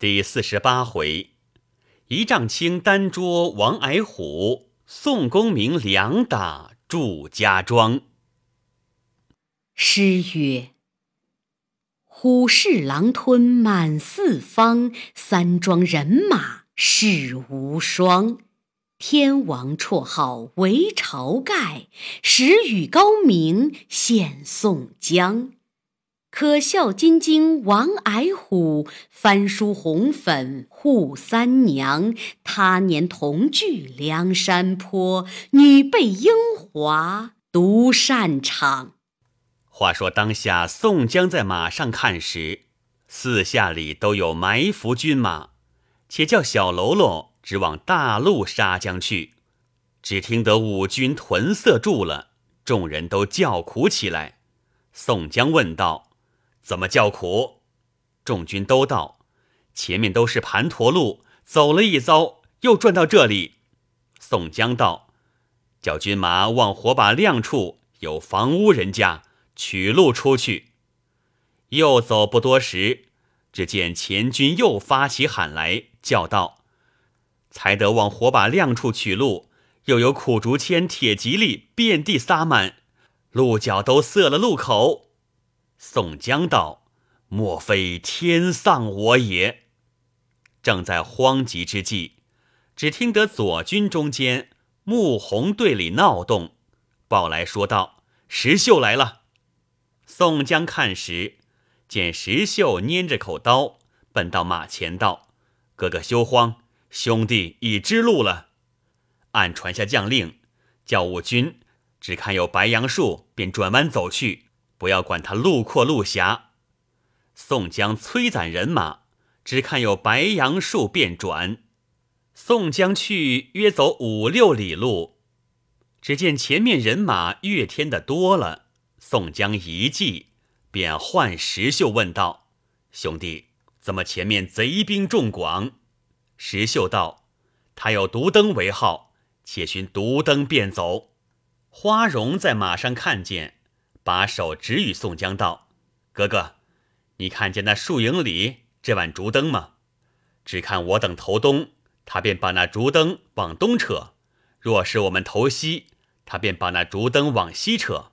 第四十八回，一丈青单捉王矮虎，宋公明两打祝家庄。诗曰：“虎视狼吞满四方，三庄人马势无双。天王绰号为晁盖，时雨高明献宋江。”可笑金睛王矮虎，翻书红粉扈三娘。他年同聚梁山坡，女背英华独擅长。话说当下宋江在马上看时，四下里都有埋伏军马，且叫小喽啰直往大路杀将去。只听得五军屯塞住了，众人都叫苦起来。宋江问道。怎么叫苦？众军都道：前面都是盘陀路，走了一遭，又转到这里。宋江道：叫军马往火把亮处有房屋人家取路出去。又走不多时，只见前军又发起喊来，叫道：才得往火把亮处取路，又有苦竹签、铁蒺藜遍地撒满，鹿角都塞了路口。宋江道：“莫非天丧我也？”正在慌急之际，只听得左军中间穆弘队里闹动，报来说道：“石秀来了。”宋江看时，见石秀拈着口刀，奔到马前道：“哥哥休慌，兄弟已知路了。按传下将令，叫五军只看有白杨树，便转弯走去。”不要管他路阔路狭，宋江催攒人马，只看有白杨树便转。宋江去约走五六里路，只见前面人马越添的多了。宋江一计，便唤石秀问道：“兄弟，怎么前面贼兵众广？”石秀道：“他有独灯为号，且寻独灯便走。”花荣在马上看见。把手指与宋江道：“哥哥，你看见那树影里这碗竹灯吗？只看我等投东，他便把那竹灯往东扯；若是我们投西，他便把那竹灯往西扯。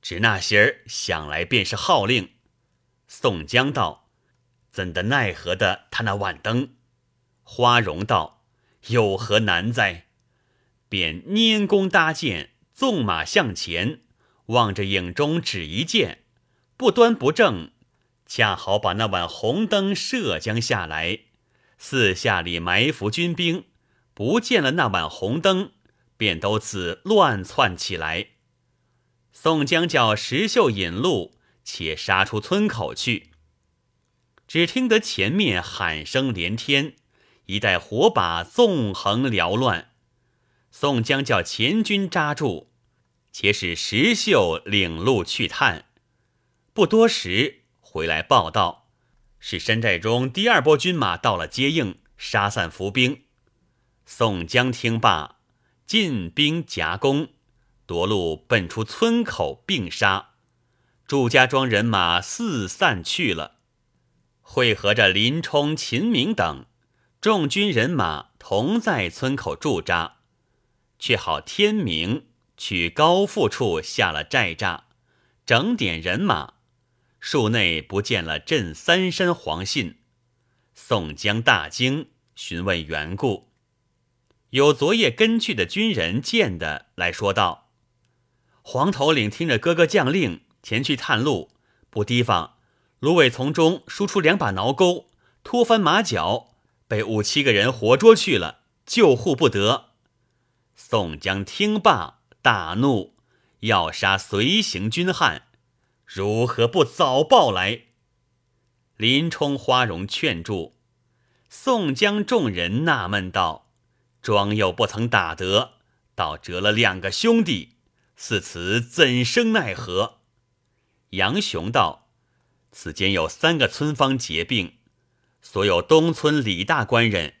只那些儿想来便是号令。”宋江道：“怎的奈何的他那碗灯？”花荣道：“有何难哉？”便拈弓搭箭，纵马向前。望着影中只一箭，不端不正，恰好把那碗红灯射将下来。四下里埋伏军兵，不见了那碗红灯，便都自乱窜起来。宋江叫石秀引路，且杀出村口去。只听得前面喊声连天，一带火把纵横缭乱。宋江叫前军扎住。且使石秀领路去探，不多时回来报道，是山寨中第二波军马到了接应，杀散伏兵。宋江听罢，进兵夹攻，夺路奔出村口，并杀。祝家庄人马四散去了，汇合着林冲、秦明等众军人马同在村口驻扎，却好天明。去高阜处下了寨栅，整点人马，树内不见了镇三山黄信。宋江大惊，询问缘故。有昨夜跟去的军人见的来说道：“黄头领听着哥哥将令前去探路，不提防芦苇丛中输出两把挠钩，拖翻马脚，被五七个人活捉去了，救护不得。”宋江听罢。大怒，要杀随行军汉，如何不早报来？林冲、花荣劝住，宋江众人纳闷道：“庄又不曾打得，倒折了两个兄弟，似此怎生奈何？”杨雄道：“此间有三个村坊结并，所有东村李大官人，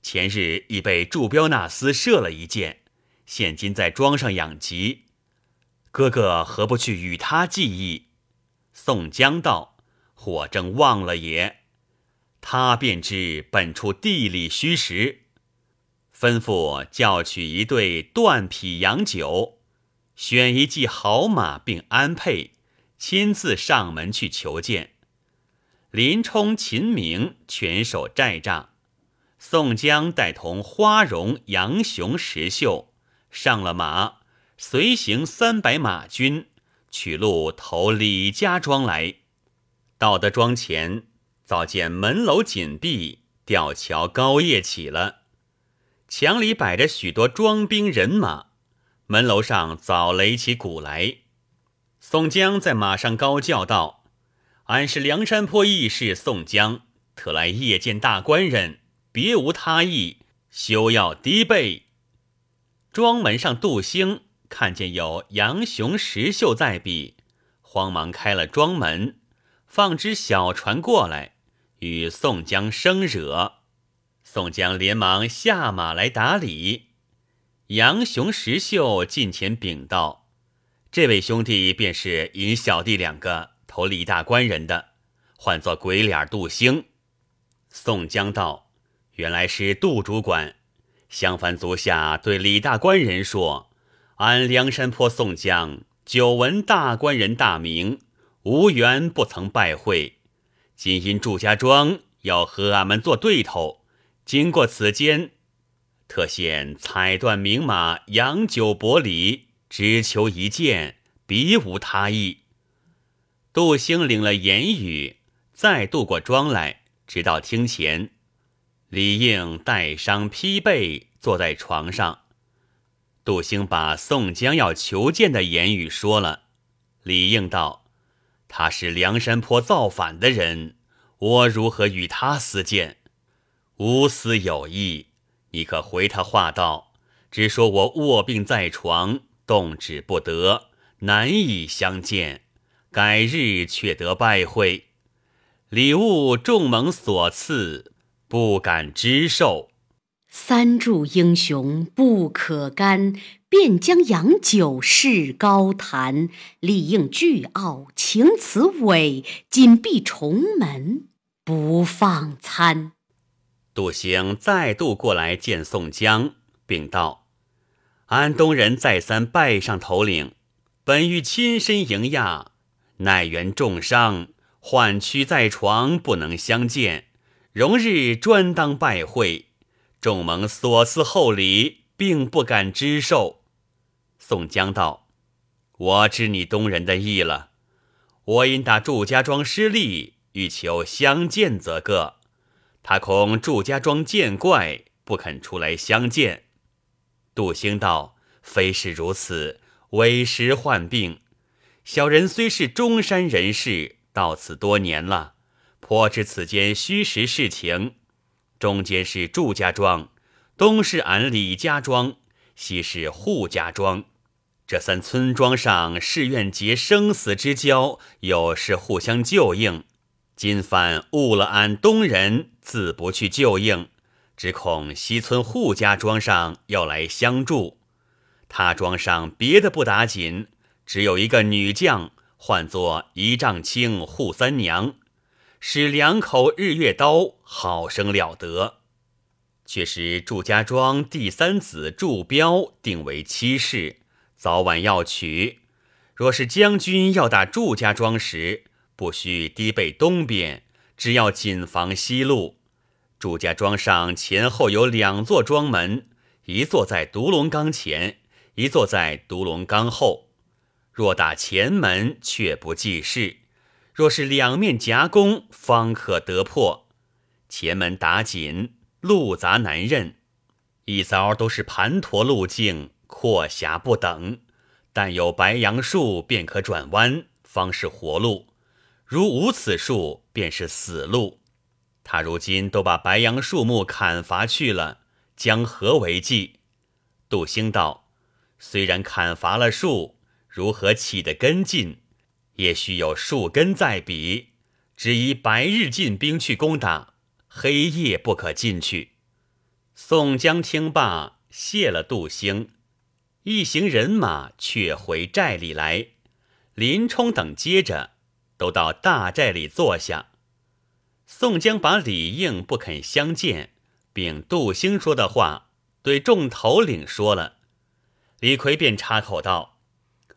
前日已被祝彪那厮射了一箭。”现今在庄上养疾，哥哥何不去与他计议？宋江道：“我正忘了也。他便知本处地理虚实，吩咐叫取一对断匹羊酒，选一骑好马并安配，亲自上门去求见。林冲、秦明全守寨帐，宋江带同花荣、杨雄、石秀上了马，随行三百马军，取路投李家庄来。到得庄前。早见门楼紧闭，吊桥高夜起了，墙里摆着许多庄兵人马，门楼上早擂起鼓来。宋江在马上高叫道：“俺是梁山坡义士宋江，特来夜见大官人，别无他意，休要低背。”庄门上杜兴看见有杨雄、石秀在彼，慌忙开了庄门，放只小船过来。与宋江生惹，宋江连忙下马来打理。杨雄、石秀近前禀道：“这位兄弟便是引小弟两个投李大官人的，唤作鬼脸杜兴。”宋江道：“原来是杜主管，相反足下对李大官人说：俺梁山坡宋江久闻大官人大名，无缘不曾拜会。”今因祝家庄要和俺们做对头，经过此间，特现彩缎名马，洋酒薄礼，只求一见，别无他意。杜兴领了言语，再渡过庄来，直到厅前。李应带伤披背，坐在床上。杜兴把宋江要求见的言语说了。李应道。他是梁山坡造反的人，我如何与他私见？无私有意，你可回他话道：只说我卧病在床，动止不得，难以相见。改日却得拜会，礼物众蒙所赐，不敢支受。三柱英雄不可干，便将洋酒试高谈。理应倨傲，情辞伟，紧闭重门不放餐。杜兴再度过来见宋江，禀道：“安东人再三拜上头领，本欲亲身迎驾，乃缘重伤，患躯在床，不能相见。容日专当拜会。”众蒙所赐厚礼，并不敢支受。宋江道：“我知你东人的意了。我因打祝家庄失利，欲求相见，则个。他恐祝家庄见怪，不肯出来相见。”杜兴道：“非是如此，为时患病。小人虽是中山人士，到此多年了，颇知此间虚实事情。”中间是祝家庄，东是俺李家庄，西是扈家庄。这三村庄上誓愿结生死之交，有事互相救应。今番误了俺东人，自不去救应，只恐西村扈家庄上要来相助。他庄上别的不打紧，只有一个女将，唤作一丈青扈三娘。使两口日月刀好生了得，却是祝家庄第三子祝彪定为妻室，早晚要娶。若是将军要打祝家庄时，不须低背东边，只要谨防西路。祝家庄上前后有两座庄门，一座在独龙岗前，一座在独龙岗后。若打前门，却不济事。若是两面夹攻，方可得破。前门打紧，路杂难认，一遭都是盘陀路径，阔狭不等。但有白杨树，便可转弯，方是活路；如无此树，便是死路。他如今都把白杨树木砍伐去了，将何为计？杜兴道：虽然砍伐了树，如何起得根劲？也须有树根在彼，只宜白日进兵去攻打，黑夜不可进去。宋江听罢，谢了杜兴，一行人马却回寨里来。林冲等接着都到大寨里坐下。宋江把李应不肯相见，并杜兴说的话对众头领说了，李逵便插口道：“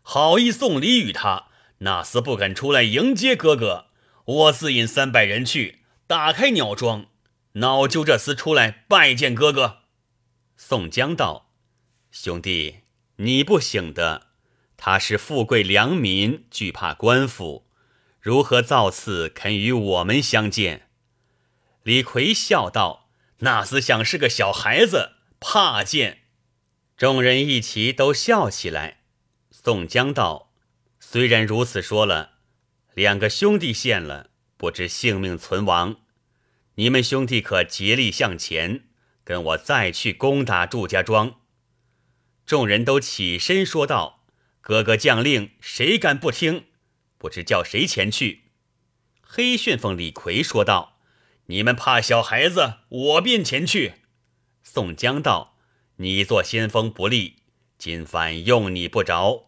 好意送礼与他，那厮不肯出来迎接哥哥，我自引三百人去打开鸟庄，恼就这厮出来拜见哥哥。”宋江道：“兄弟，你不醒的，他是富贵良民，惧怕官府，如何造次肯与我们相见？”李逵笑道：“那厮想是个小孩子，怕见。”众人一齐都笑起来。宋江道：“虽然如此说了，两个兄弟现了，不知性命存亡。你们兄弟可竭力向前，跟我再去攻打祝家庄。”众人都起身说道：“哥哥将令，谁敢不听？不知叫谁前去？”黑旋风李逵说道。你们怕小孩子，我便前去。宋江道：“你做先锋不利，今番用你不着。”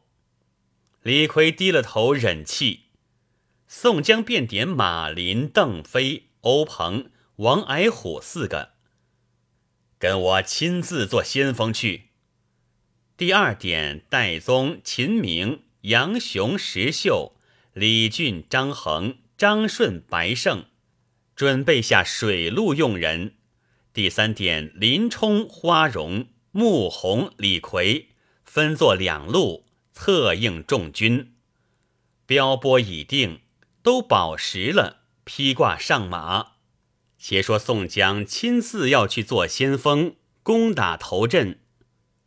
李逵低了头忍气。宋江便点马林、邓飞、欧鹏、王矮虎四个，跟我亲自做先锋去。第二点戴宗、秦明、杨雄、石秀、李俊、张衡、张顺、白胜。准备下水陆用人。第三点，林冲、花荣、穆弘、李逵分作两路，策应众军。标拨已定，都饱食了，披挂上马。且说宋江亲自要去做先锋，攻打头阵。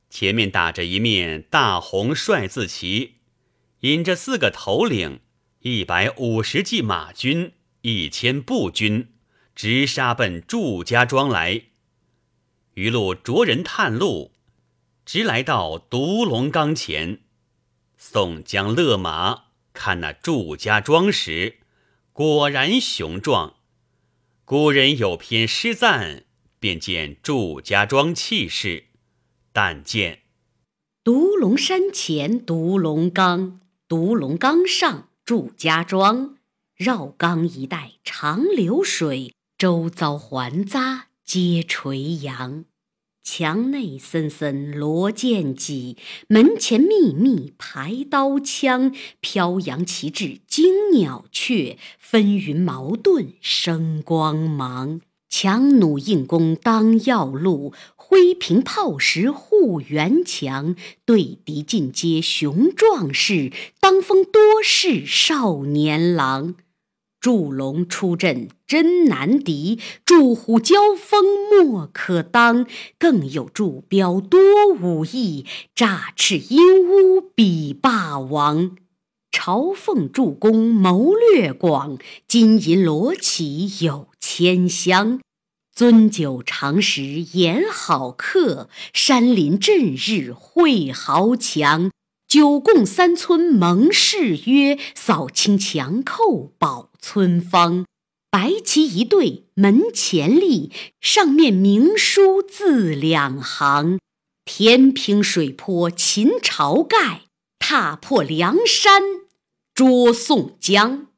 前面打着一面大红帅字旗，引着四个头领，一百五十骑马军。一千步军直杀奔祝家庄来，余路着人探路，直来到独龙岗前。宋江勒马看那祝家庄时，果然雄壮。古人有篇诗赞，便见祝家庄气势。但见独龙山前独龙冈，独龙冈上祝家庄。绕冈一带长流水，周遭环匝皆垂杨。墙内森森罗箭戟，门前密密排刀枪。飘扬旗帜惊鸟雀，纷纭矛盾生光芒。强弩硬弓当要路，挥平炮石护园墙。对敌尽皆雄壮士，当风多是少年郎。祝龙出阵真难敌，祝虎交锋莫可当。更有祝彪多武艺，诈翅鹦鹉比霸王。朝奉祝公谋略广，金银罗绮有千箱。樽酒长食言好客，山林震日会豪强。九贡三村盟誓约，扫清强寇保村方。白旗一对门前立，上面明书字两行。天平水泊秦朝盖，踏破梁山捉宋江。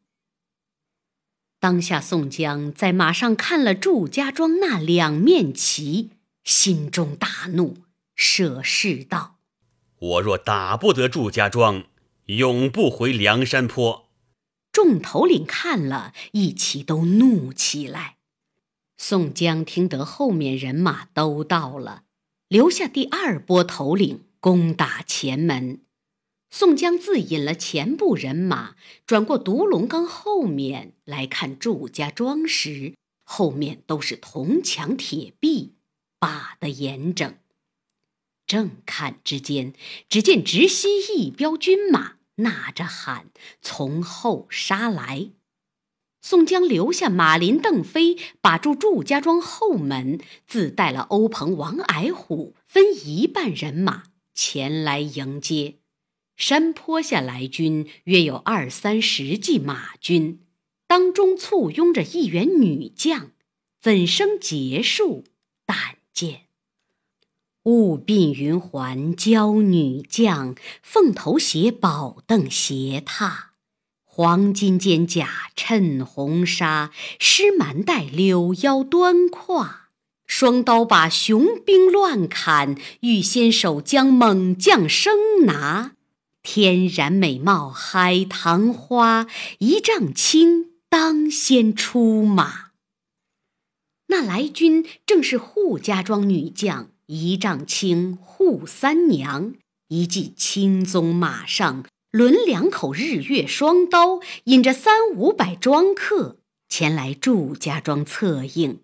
当下宋江在马上看了祝家庄那两面旗，心中大怒，舍誓道。我若打不得祝家庄，永不回梁山坡。众头领看了一齐都怒起来。宋江听得后面人马都到了，留下第二波头领攻打前门。宋江自引了前部人马，转过独龙岗后面来看祝家庄时，后面都是铜墙铁壁，把得严整。正看之间，只见直西一彪军马，呐着喊从后杀来。宋江留下马林、邓飞，把住祝家庄后门，自带了欧鹏、王矮虎，分一半人马前来迎接。山坡下来军约有二三十骑马军，当中簇拥着一员女将，怎生结束？但见。雾鬓云环娇女将，凤头斜宝凳斜踏，黄金肩甲衬红纱，狮蛮带柳腰端胯。双刀把雄兵乱砍，玉仙手将猛将生拿。天然美貌海棠花，一丈青当先出马。那来军正是扈家庄女将一丈青扈三娘，一骑青鬃马上，抡两口日月双刀，引着三五百庄客前来祝家庄策应。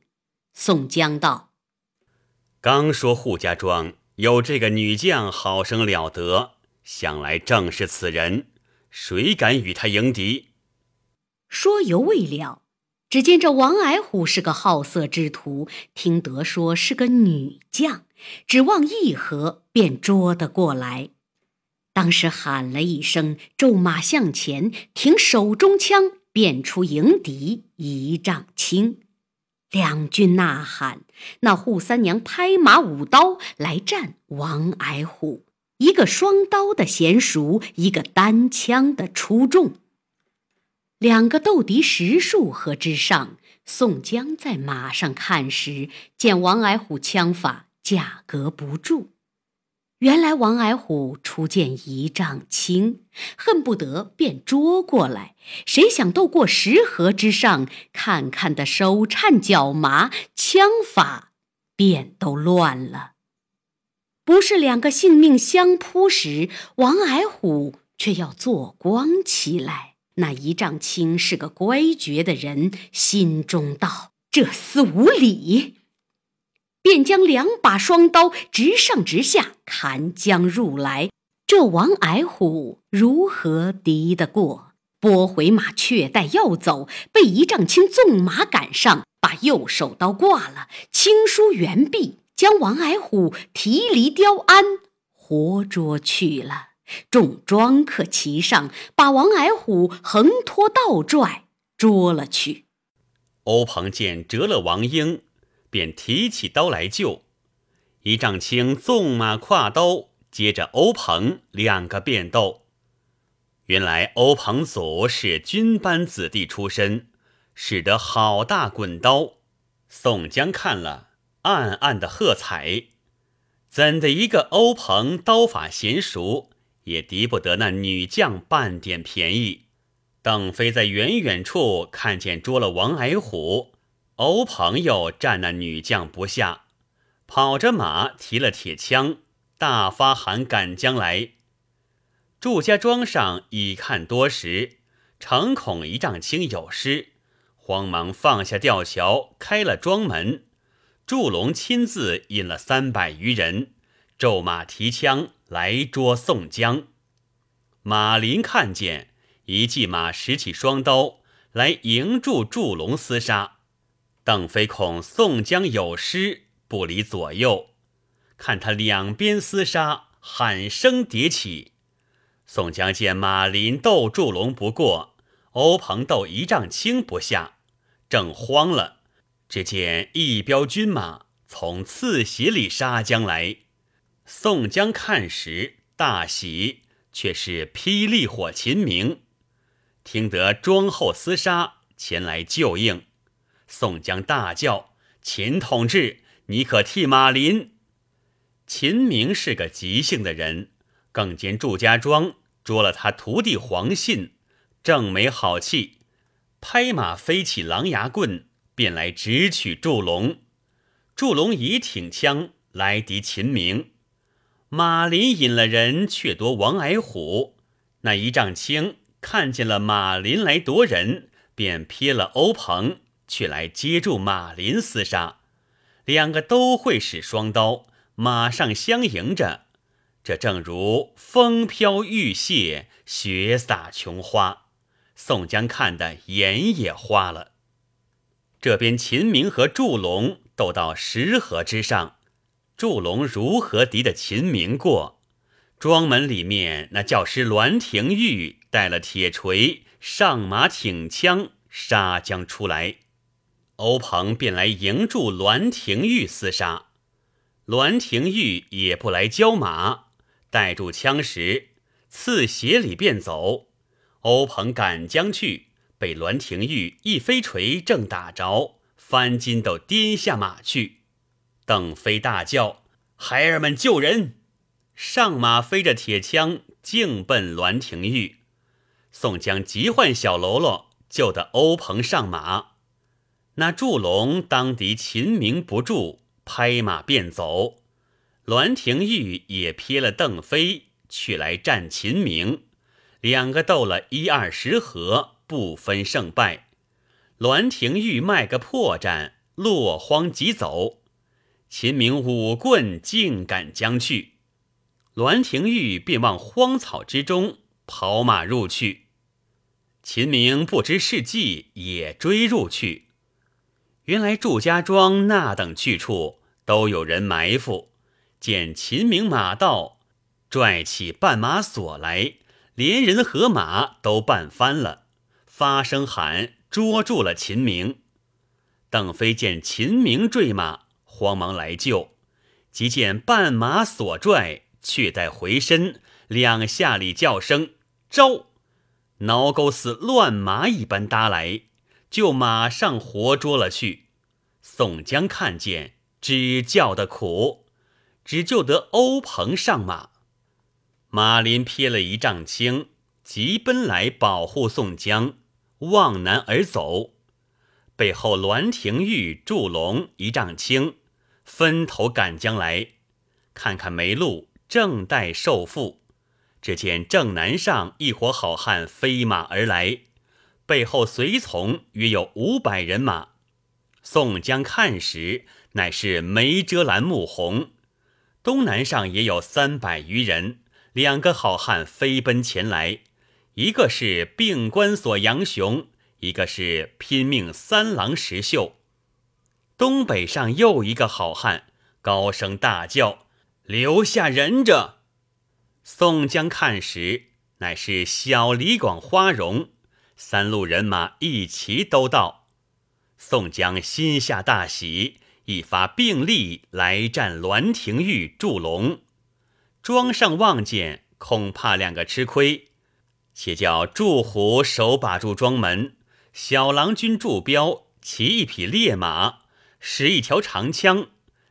宋江道：“刚说扈家庄有这个女将，好生了得。”想来正是此人，谁敢与他迎敌？说犹未了，只见这王矮虎是个好色之徒，听得说是个女将，只望一合便捉得过来。当时喊了一声，骤马向前，挺手中枪，便出迎敌一丈青。两军呐喊，那扈三娘拍马舞刀来战王矮虎。一个双刀的娴熟，一个单枪的出众。两个斗敌十数合之上。宋江在马上看时，见王矮虎枪法架格不住。原来王矮虎初见一丈青，恨不得便捉过来。谁想斗过十合之上，看看的手颤脚麻，枪法便都乱了。不是两个性命相扑时，王矮虎却要做光起来。那一丈青是个乖绝的人，心中道：这厮无礼，便将两把双刀直上直下砍将入来。这王矮虎如何敌得过？拨回马却待要走，被一丈青纵马赶上，把右手刀挂了，轻舒猿臂。将王矮虎提离雕鞍，活捉去了。众庄客齐上，把王矮虎横拖倒拽，捉了去。欧鹏见折了王英，便提起刀来救。一丈青纵马跨刀，接着欧鹏两个便斗。原来欧鹏祖是军班子弟出身，使得好大滚刀。宋江看了。暗暗的喝彩，怎的一个欧鹏刀法娴熟，也敌不得那女将半点便宜。邓飞在远远处看见捉了王矮虎，欧鹏又战那女将不下，跑着马提了铁枪，大发喊赶将来。祝家庄上已看多时，诚恐一丈青有失，慌忙放下吊桥，开了庄门。祝龙亲自引了三百余人，骤马提枪来捉宋江。马林看见，一骑马拾起双刀来迎住祝龙厮杀。邓飞恐宋江有失，不离左右，看他两边厮杀，喊声迭起。宋江见马林斗祝龙不过，欧鹏斗一丈青不下，正慌了。只见一彪军马从刺斜里杀将来，宋江看时大喜，却是霹雳火秦明。听得庄后厮杀前来救应，宋江大叫：“秦同志，你可替马林！”秦明是个急性的人，更见祝家庄捉了他徒弟黄信，正没好气，拍马飞起狼牙棍。便来直取祝龙，祝龙已挺枪来敌秦明。马林引了人却夺王矮虎，那一丈青看见了马林来夺人，便撇了欧鹏，却来接住马林厮杀。两个都会使双刀，马上相迎着。这正如风飘玉屑，雪洒琼花。宋江看得眼也花了。这边秦明和祝龙斗到石河之上，祝龙如何敌的秦明过？庄门里面那教师栾廷玉带了铁锤，上马挺枪杀将出来，欧鹏便来迎住栾廷玉厮杀。栾廷玉也不来交马，带住枪时，刺斜里便走。欧鹏赶将去，被栾廷玉一飞锤正打着，翻筋斗颠下马去。邓飞大叫：“孩儿们救人！”上马飞着铁枪，径奔栾廷玉。宋江急唤小喽啰，救得欧鹏上马。那祝龙当敌秦明不住，拍马便走。栾廷玉也瞥了邓飞，去来战秦明。两个斗了一二十合，不分胜败。栾廷玉卖个破绽，落荒即走。秦明舞棍竟赶将去，栾廷玉便往荒草之中跑马入去。秦明不知是计，也追入去。原来祝家庄那等去处都有人埋伏，见秦明马到，拽起绊马索来。连人和马都绊翻了，发声喊捉住了秦明。邓飞见秦明坠马，慌忙来救，即见绊马所拽，却待回身，两下里叫声招，挠钩似乱麻一般搭来，就马上活捉了去。宋江看见，只叫得苦，只救得欧鹏上马。马林瞥了一丈青，急奔来保护宋江，望南而走。背后栾廷玉、祝龙一丈青，分头赶将来，看看没路，正待受缚。只见正南上一伙好汉飞马而来，背后随从约有五百人马。宋江看时，乃是梅遮拦穆红。东南上也有三百余人。两个好汉飞奔前来，一个是病关索杨雄，一个是拼命三郎石秀。东北上又一个好汉高声大叫：“留下人者！”宋江看时，乃是小李广、花荣三路人马一齐都到。宋江心下大喜，一发并力来战栾廷玉、祝龙。庄上望见，恐怕两个吃亏，且叫祝虎手把住庄门，小郎君祝彪骑一匹烈马，使一条长枪，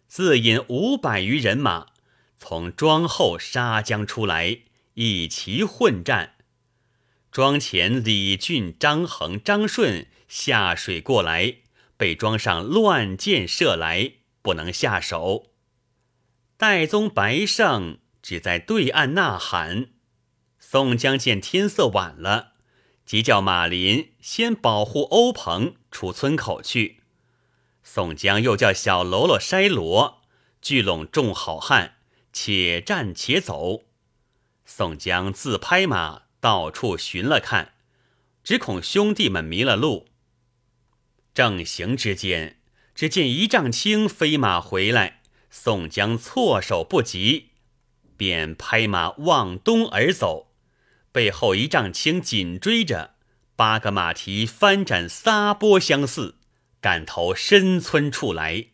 自引五百余人马从庄后杀将出来，一齐混战。庄前李俊、张衡、张顺下水过来，被庄上乱箭射来，不能下手。戴宗、白胜。只在对岸呐喊。宋江见天色晚了，即叫马林先保护欧鹏出村口去。宋江又叫小喽啰筛罗聚拢众好汉，且战且走。宋江自拍马到处寻了看，只恐兄弟们迷了路。正行之间，只见一丈青飞马回来，宋江措手不及。便拍马往东而走，背后一丈青紧追着，八个马蹄翻展撒波相似，赶头深村处来。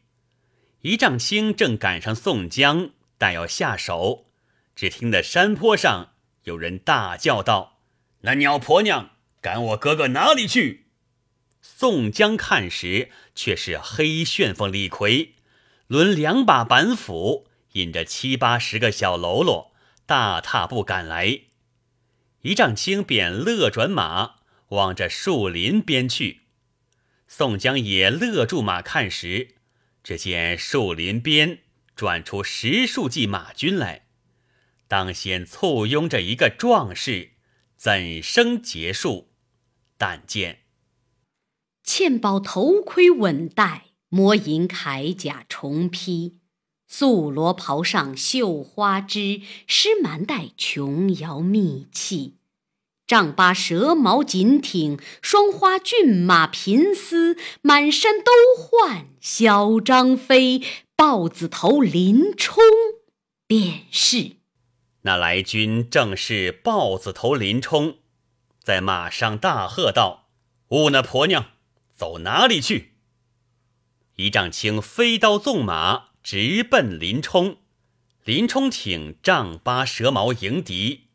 一丈青正赶上宋江，待要下手，只听得山坡上有人大叫道：“那鸟婆娘赶我哥哥哪里去？”宋江看时，却是黑旋风李逵，抡两把板斧。引着七八十个小喽啰，大踏步赶来。一丈青便勒转马，往着树林边去。宋江也勒住马看时，只见树林边转出十数骑马军来，当先簇拥着一个壮士，怎生结束？但见嵌宝头盔稳戴，魔银铠甲重披。素罗袍上绣花枝，施蛮带琼瑶秘器。丈八蛇矛紧挺，双花骏马频嘶。满山都唤小张飞，豹子头林冲便是。那来军正是豹子头林冲，在马上大喝道：“兀那婆娘，走哪里去？”一丈青飞刀纵马。直奔林冲，林冲挺丈八蛇矛迎敌，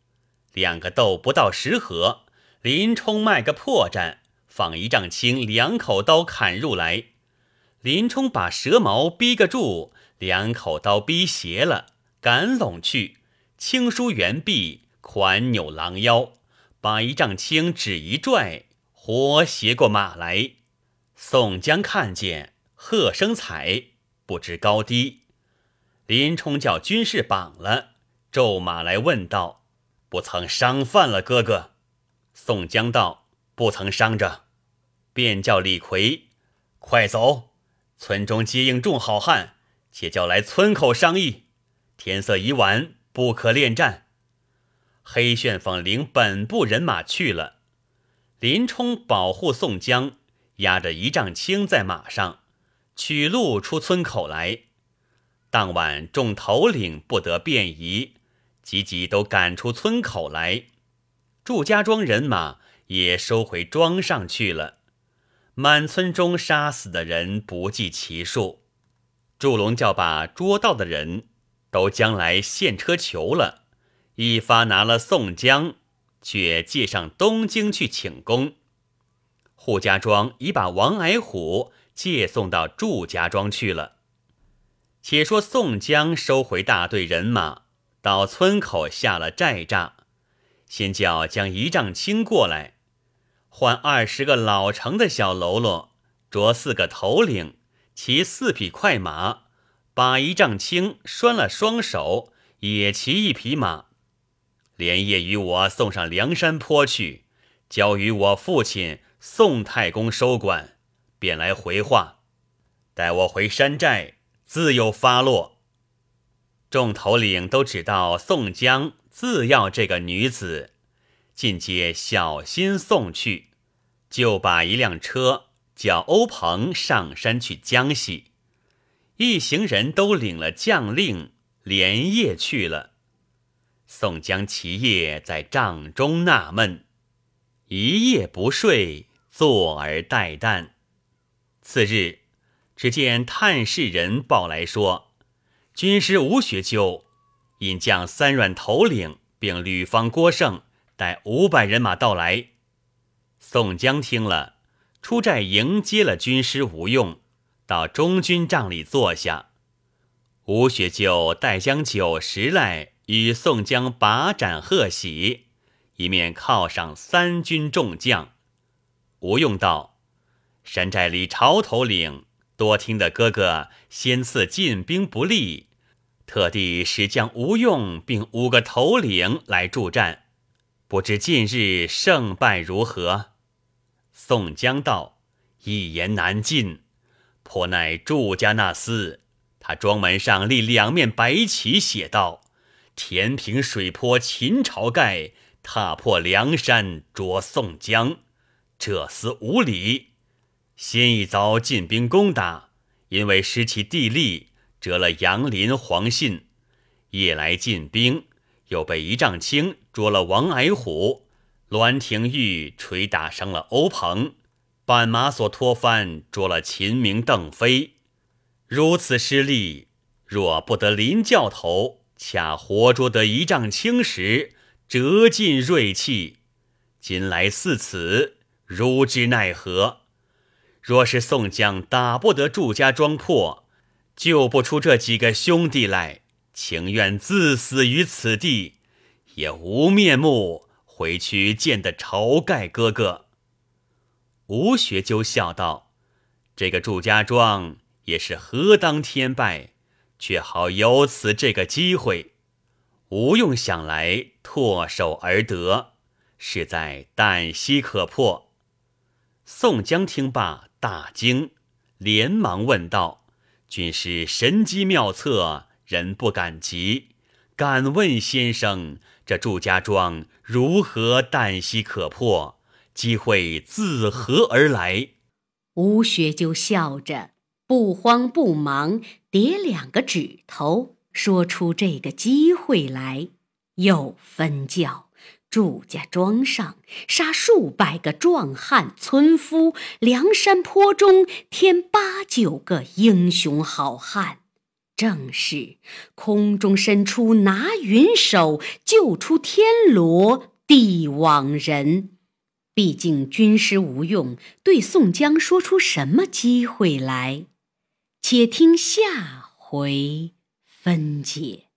两个斗不到十合，林冲卖个破绽，放一丈青两口刀砍入来。林冲把蛇矛逼个住，两口刀逼斜了，赶拢去，轻舒猿臂，款扭狼腰，把一丈青只一拽，活斜过马来。宋江看见，喝声彩，不知高低。林冲叫军士绑了，骤马来问道：“不曾伤犯了哥哥？”宋江道：“不曾伤着。”便叫李逵：“快走！”村中接应众好汉，且叫来村口商议。天色已晚，不可恋战。黑旋风领本部人马去了，林冲保护宋江，压着一丈青在马上，取路出村口来。当晚众头领不得便移，急急都赶出村口来。祝家庄人马也收回庄上去了。满村中杀死的人不计其数，祝龙叫把捉到的人都将来献车求了，一发拿了宋江，却借上东京去请功。扈家庄已把王矮虎借送到祝家庄去了。且说宋江收回大队人马，到村口下了寨栅，先叫将一丈青过来。换二十个老成的小喽啰，着四个头领，骑四匹快马，把一丈青拴了双手，也骑一匹马，连夜与我送上梁山坡去，交与我父亲宋太公收管，便来回话。待我回山寨，自有发落。众头领都知道宋江自要这个女子。尽皆小心送去，就把一辆车叫欧鹏上山去江西。一行人都领了将令，连夜去了。宋江其夜在帐中纳闷，一夜不睡，坐而待旦。次日，只见探视人报来说，军师吴学究引将三阮头领，并吕方、郭盛。带五百人马到来，宋江听了，出寨迎接了军师吴用，到中军帐里坐下。吴学究带将酒食来，与宋江把盏贺喜，一面犒赏三军众将。吴用道：“山寨里朝头领多听得哥哥先次进兵不利，特地使将吴用并五个头领来助战。”不知近日胜败如何？宋江道：“一言难尽，颇乃祝家那厮。他庄门上立两面白旗，写道：‘填平水泊秦晁盖，踏破梁山捉宋江。’这厮无礼，先一遭进兵攻打，因为失其地利，折了杨林、黄信。夜来进兵。”又被一丈青捉了王矮虎，栾廷玉捶打伤了欧鹏，绊马索拖翻捉了秦明、邓飞。如此失利，若不得林教头恰活捉得一丈青时，折尽锐气。今来似此，如之奈何？若是宋江打不得祝家庄破，救不出这几个兄弟来。情愿自死于此地，也无面目回去见得晁盖哥哥。吴学究笑道：“这个祝家庄也是何当天败，却好有此这个机会。吴用想来唾手而得，实在旦夕可破。”宋江听罢大惊，连忙问道：“军师神机妙策。”人不敢及，敢问先生，这祝家庄如何旦夕可破？机会自何而来？吴学究笑着，不慌不忙，叠两个指头，说出这个机会来。又分教祝家庄上杀数百个壮汉村夫，梁山坡中添八九个英雄好汉。正是空中伸出拿云手，救出天罗地网人。毕竟军师无用，对宋江说出什么机会来？且听下回分解。